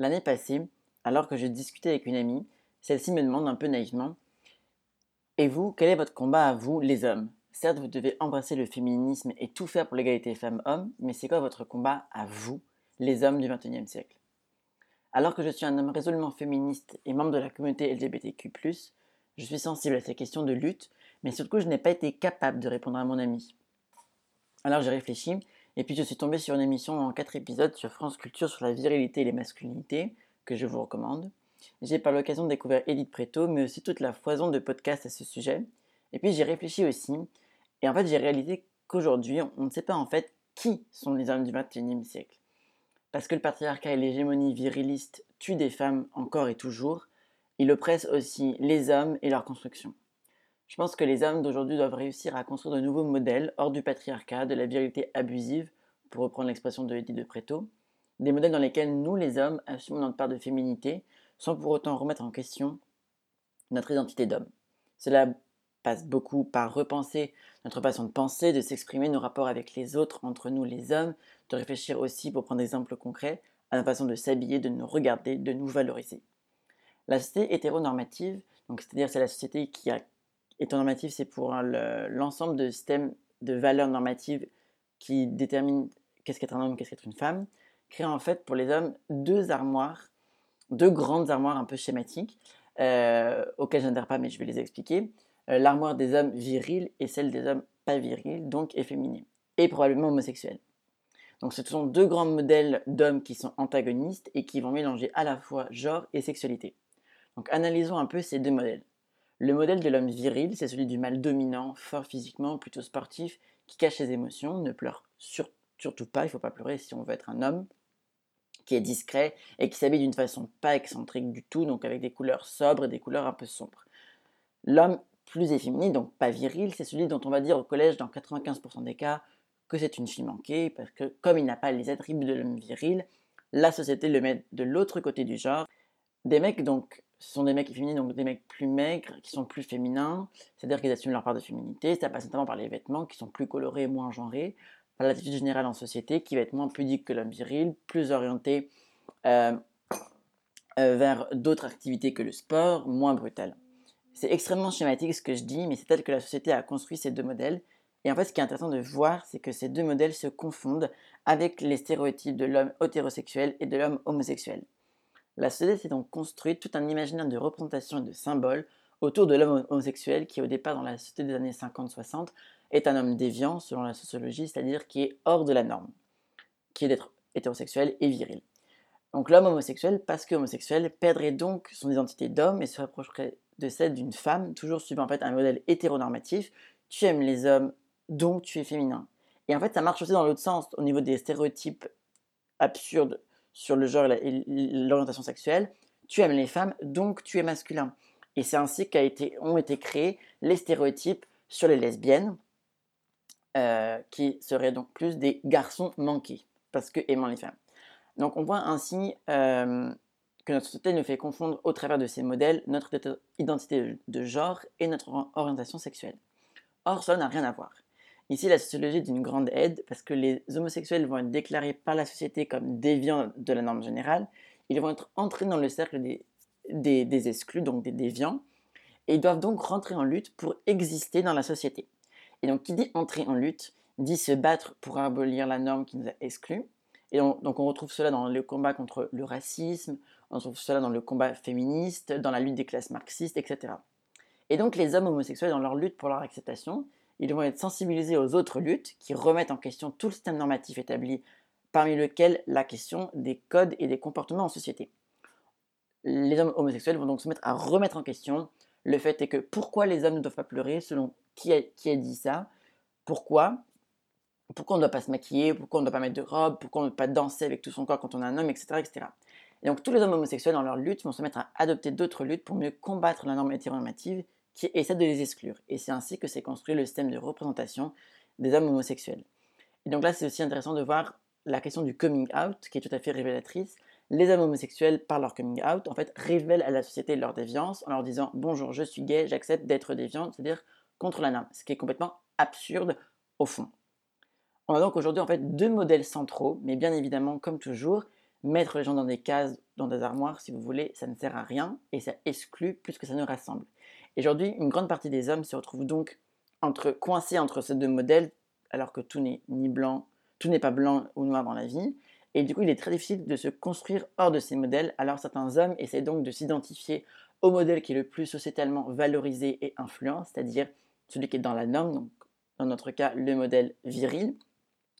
L'année passée, alors que je discutais avec une amie, celle-ci me demande un peu naïvement Et vous, quel est votre combat à vous, les hommes? Certes, vous devez embrasser le féminisme et tout faire pour l'égalité femmes-hommes, mais c'est quoi votre combat à vous, les hommes du XXIe siècle? Alors que je suis un homme résolument féministe et membre de la communauté LGBTQ, je suis sensible à ces questions de lutte, mais surtout je n'ai pas été capable de répondre à mon ami. Alors j'ai réfléchi, et puis je suis tombé sur une émission en quatre épisodes sur France Culture sur la virilité et les masculinités, que je vous recommande. J'ai par l'occasion découvert Edith Preto, mais aussi toute la foison de podcasts à ce sujet. Et puis j'ai réfléchi aussi, et en fait j'ai réalisé qu'aujourd'hui on ne sait pas en fait qui sont les hommes du XXIe siècle. Parce que le patriarcat et l'hégémonie viriliste tuent des femmes encore et toujours, il oppresse aussi les hommes et leur construction. Je pense que les hommes d'aujourd'hui doivent réussir à construire de nouveaux modèles hors du patriarcat, de la virilité abusive, pour reprendre l'expression de Edith de Preto, des modèles dans lesquels nous, les hommes, assumons notre part de féminité, sans pour autant remettre en question notre identité d'homme. Cela passe beaucoup par repenser notre façon de penser, de s'exprimer, nos rapports avec les autres, entre nous les hommes, de réfléchir aussi, pour prendre des exemples concrets, à la façon de s'habiller, de nous regarder, de nous valoriser. La société hétéronormative, donc c'est-à-dire c'est la société qui a hétéronormative, c'est pour l'ensemble de systèmes de valeurs normatives qui déterminent qu'est-ce qu'être un homme, qu'est-ce qu'être une femme, crée en fait pour les hommes deux armoires, deux grandes armoires un peu schématiques, euh, auxquelles je n'adhère pas, mais je vais les expliquer. Euh, l'armoire des hommes virils et celle des hommes pas virils, donc efféminés, et probablement homosexuels. Donc ce sont deux grands modèles d'hommes qui sont antagonistes et qui vont mélanger à la fois genre et sexualité. Donc analysons un peu ces deux modèles. Le modèle de l'homme viril, c'est celui du mâle dominant, fort physiquement, plutôt sportif, qui cache ses émotions, ne pleure surtout pas, il ne faut pas pleurer si on veut être un homme, qui est discret et qui s'habille d'une façon pas excentrique du tout, donc avec des couleurs sobres et des couleurs un peu sombres. L'homme plus efféminé, donc pas viril, c'est celui dont on va dire au collège dans 95% des cas que c'est une fille manquée, parce que comme il n'a pas les attributs de l'homme viril, la société le met de l'autre côté du genre. Des mecs donc ce sont des mecs féminins, donc des mecs plus maigres, qui sont plus féminins, c'est-à-dire qu'ils assument leur part de féminité. Ça passe notamment par les vêtements qui sont plus colorés et moins genrés, par l'attitude générale en société qui va être moins pudique que l'homme viril, plus orienté euh, euh, vers d'autres activités que le sport, moins brutal. C'est extrêmement schématique ce que je dis, mais c'est tel que la société a construit ces deux modèles. Et en fait, ce qui est intéressant de voir, c'est que ces deux modèles se confondent avec les stéréotypes de l'homme hétérosexuel et de l'homme homosexuel. La société s'est donc construite tout un imaginaire de représentation et de symboles autour de l'homme homosexuel qui, au départ, dans la société des années 50-60, est un homme déviant, selon la sociologie, c'est-à-dire qui est hors de la norme, qui est d'être hétérosexuel et viril. Donc l'homme homosexuel, parce que homosexuel, perdrait donc son identité d'homme et se rapprocherait de celle d'une femme, toujours suivant en un modèle hétéronormatif. Tu aimes les hommes, donc tu es féminin. Et en fait, ça marche aussi dans l'autre sens, au niveau des stéréotypes absurdes sur le genre et l'orientation sexuelle, tu aimes les femmes, donc tu es masculin. Et c'est ainsi qu'ont été, été créés les stéréotypes sur les lesbiennes, euh, qui seraient donc plus des garçons manqués, parce que aimant les femmes. Donc on voit ainsi euh, que notre société nous fait confondre au travers de ces modèles notre identité de genre et notre orientation sexuelle. Or, cela n'a rien à voir. Ici, la sociologie est d'une grande aide parce que les homosexuels vont être déclarés par la société comme déviants de la norme générale. Ils vont être entrés dans le cercle des, des, exclus, donc des déviants, et ils doivent donc rentrer en lutte pour exister dans la société. Et donc, qui dit entrer en lutte, dit se battre pour abolir la norme qui nous a exclus. Et donc, on retrouve cela dans le combat contre le racisme, on retrouve cela dans le combat féministe, dans la lutte des classes marxistes, etc. Et donc, les hommes homosexuels, dans leur lutte pour leur acceptation, ils vont être sensibilisés aux autres luttes qui remettent en question tout le système normatif établi, parmi lequel la question des codes et des comportements en société. Les hommes homosexuels vont donc se mettre à remettre en question le fait est que pourquoi les hommes ne doivent pas pleurer, selon qui a, dit ça, pourquoi, pourquoi on ne doit pas se maquiller, pourquoi on ne doit pas mettre de robe, pourquoi on ne doit pas danser avec tout son corps quand on est un homme, etc., etc. Et donc tous les hommes homosexuels dans leur lutte vont se mettre à adopter d'autres luttes pour mieux combattre la norme hétéronormative qui essaie de les exclure. Et c'est ainsi que s'est construit le système de représentation des hommes homosexuels. Et donc là, c'est aussi intéressant de voir la question du coming out, qui est tout à fait révélatrice. Les hommes homosexuels, par leur coming out, en fait, révèlent à la société leur déviance en leur disant Bonjour, je suis gay, j'accepte d'être déviant, c'est-à-dire contre la norme, ce qui est complètement absurde au fond. On a donc aujourd'hui en fait deux modèles centraux, mais bien évidemment, comme toujours, mettre les gens dans des cases, dans des armoires, si vous voulez, ça ne sert à rien et ça exclut plus que ça ne rassemble. Aujourd'hui, une grande partie des hommes se retrouvent donc entre, coincés entre ces deux modèles, alors que tout n'est ni blanc, tout n'est pas blanc ou noir dans la vie. Et du coup, il est très difficile de se construire hors de ces modèles. Alors certains hommes essaient donc de s'identifier au modèle qui est le plus sociétalement valorisé et influent, c'est-à-dire celui qui est dans la norme, donc dans notre cas le modèle viril.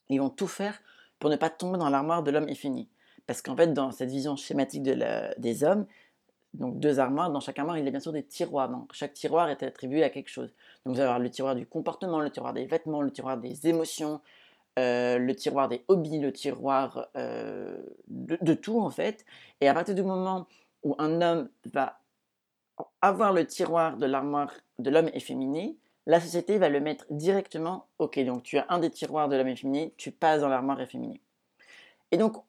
Ils vont tout faire pour ne pas tomber dans l'armoire de l'homme effini. Parce qu'en fait, dans cette vision schématique des hommes, donc deux armoires, dans chaque armoire, il y a bien sûr des tiroirs. Donc chaque tiroir est attribué à quelque chose. Donc vous allez avoir le tiroir du comportement, le tiroir des vêtements, le tiroir des émotions, euh, le tiroir des hobbies, le tiroir euh, de, tout en fait. Et à partir du moment où un homme va avoir le tiroir de l'armoire de l'homme efféminé, la société va le mettre directement, ok, donc tu as un des tiroirs de l'homme efféminé, tu passes dans l'armoire efféminée. Et donc,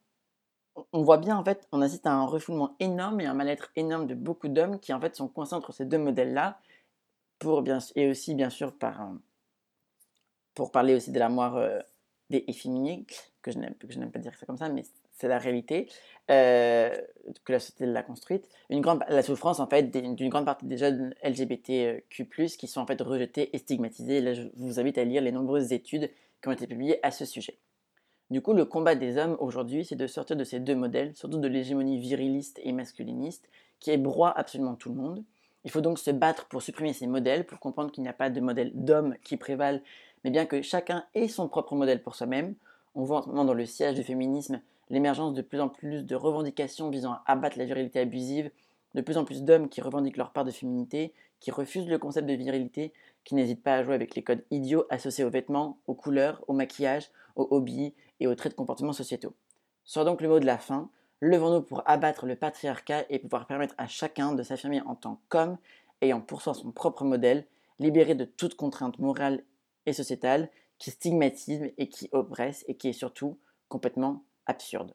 on voit bien, en fait, on assiste à un refoulement énorme et un mal-être énorme de beaucoup d'hommes qui, en fait, sont coincés entre ces deux modèles-là, pour bien, et aussi, bien sûr, par, pour parler aussi de l'armoire euh, des efféminés, que je n'aime pas dire ça comme ça, mais c'est la réalité, euh, que la société l'a construite. Une grande, la souffrance, en fait, d'une grande partie des jeunes LGBTQ+, qui sont en fait rejetés et stigmatisés. Là, je vous invite à lire les nombreuses études qui ont été publiées à ce sujet. Du coup, le combat des hommes aujourd'hui, c'est de sortir de ces deux modèles, surtout de l'hégémonie viriliste et masculiniste, qui ébroie absolument tout le monde. Il faut donc se battre pour supprimer ces modèles, pour comprendre qu'il n'y a pas de modèle d'homme qui prévalent, mais bien que chacun ait son propre modèle pour soi-même. On voit en ce moment dans le siège du féminisme l'émergence de plus en plus de revendications visant à abattre la virilité abusive, de plus en plus d'hommes qui revendiquent leur part de féminité, qui refusent le concept de virilité, qui n'hésitent pas à jouer avec les codes idiots associés aux vêtements, aux couleurs, au maquillage, aux hobbies et aux traits de comportement sociétaux. Soit donc le mot de la fin, levons-nous pour abattre le patriarcat et pouvoir permettre à chacun de s'affirmer en tant qu'homme, ayant pour soi son propre modèle, libéré de toute contrainte morale et sociétale qui stigmatise et qui oppresse et qui est surtout complètement absurde.